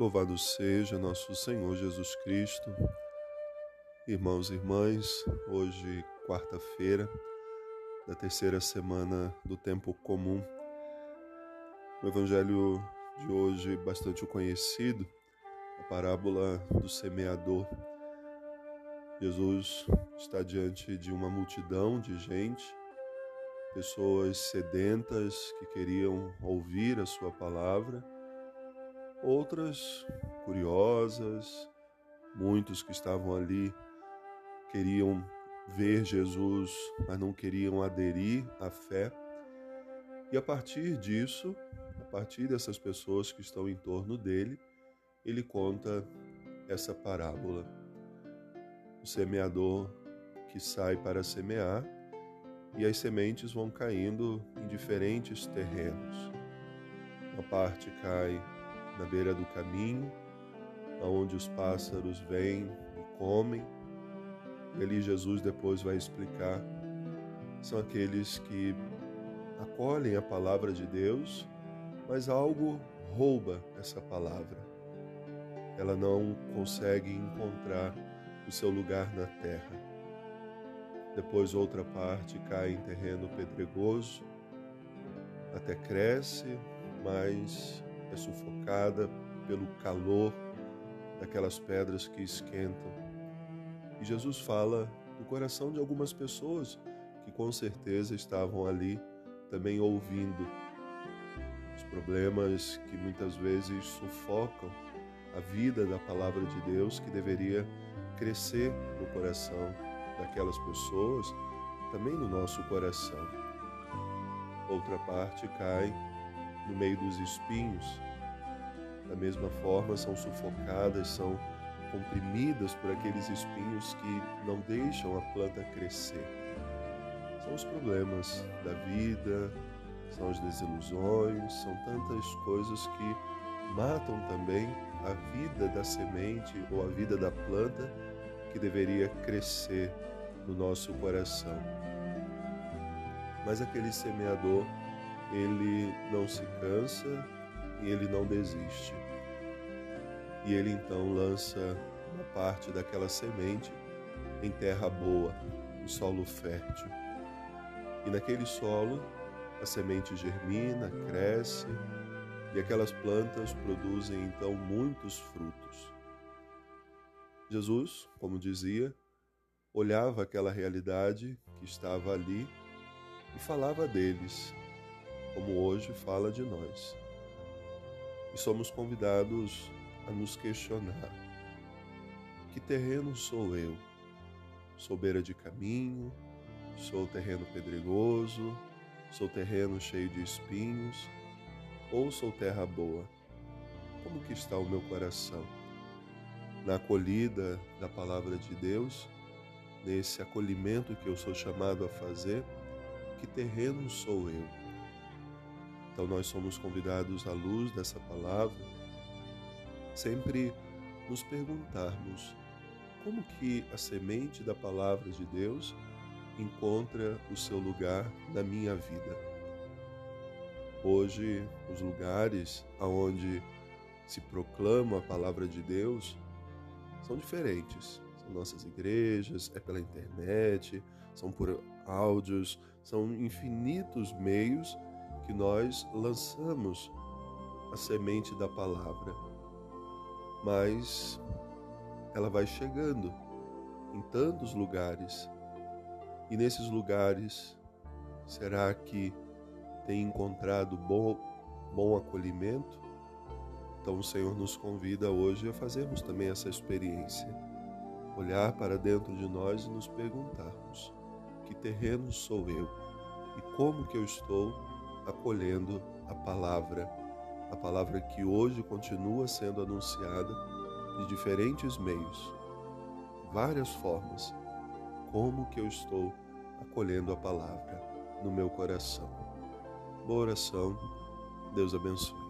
Louvado seja nosso Senhor Jesus Cristo. Irmãos e irmãs, hoje, quarta-feira, da terceira semana do tempo comum. O evangelho de hoje, bastante conhecido, a parábola do semeador. Jesus está diante de uma multidão de gente, pessoas sedentas que queriam ouvir a sua palavra outras curiosas, muitos que estavam ali queriam ver Jesus, mas não queriam aderir à fé. E a partir disso, a partir dessas pessoas que estão em torno dele, ele conta essa parábola. O semeador que sai para semear e as sementes vão caindo em diferentes terrenos. Uma parte cai na beira do caminho, aonde os pássaros vêm e comem. E ali Jesus depois vai explicar são aqueles que acolhem a palavra de Deus, mas algo rouba essa palavra. Ela não consegue encontrar o seu lugar na terra. Depois outra parte cai em terreno pedregoso, até cresce, mas é sufocada pelo calor daquelas pedras que esquentam. E Jesus fala no coração de algumas pessoas que com certeza estavam ali também ouvindo os problemas que muitas vezes sufocam a vida da palavra de Deus que deveria crescer no coração daquelas pessoas, também no nosso coração. Outra parte cai no meio dos espinhos. Da mesma forma, são sufocadas, são comprimidas por aqueles espinhos que não deixam a planta crescer. São os problemas da vida, são as desilusões, são tantas coisas que matam também a vida da semente ou a vida da planta que deveria crescer no nosso coração. Mas aquele semeador ele não se cansa e ele não desiste. E ele então lança uma parte daquela semente em terra boa, em solo fértil. E naquele solo a semente germina, cresce e aquelas plantas produzem então muitos frutos. Jesus, como dizia, olhava aquela realidade que estava ali e falava deles, como hoje fala de nós. E somos convidados a nos questionar: que terreno sou eu? Sou beira de caminho? Sou terreno pedregoso? Sou terreno cheio de espinhos? Ou sou terra boa? Como que está o meu coração? Na acolhida da palavra de Deus, nesse acolhimento que eu sou chamado a fazer, que terreno sou eu? Então nós somos convidados à luz dessa palavra, sempre nos perguntarmos como que a semente da palavra de Deus encontra o seu lugar na minha vida. Hoje, os lugares aonde se proclama a palavra de Deus são diferentes. São nossas igrejas, é pela internet, são por áudios, são infinitos meios que nós lançamos a semente da palavra, mas ela vai chegando em tantos lugares. E nesses lugares, será que tem encontrado bom, bom acolhimento? Então o Senhor nos convida hoje a fazermos também essa experiência. Olhar para dentro de nós e nos perguntarmos: que terreno sou eu? E como que eu estou acolhendo a palavra, a palavra que hoje continua sendo anunciada de diferentes meios, várias formas. Como que eu estou acolhendo a palavra no meu coração? Boa oração. Deus abençoe.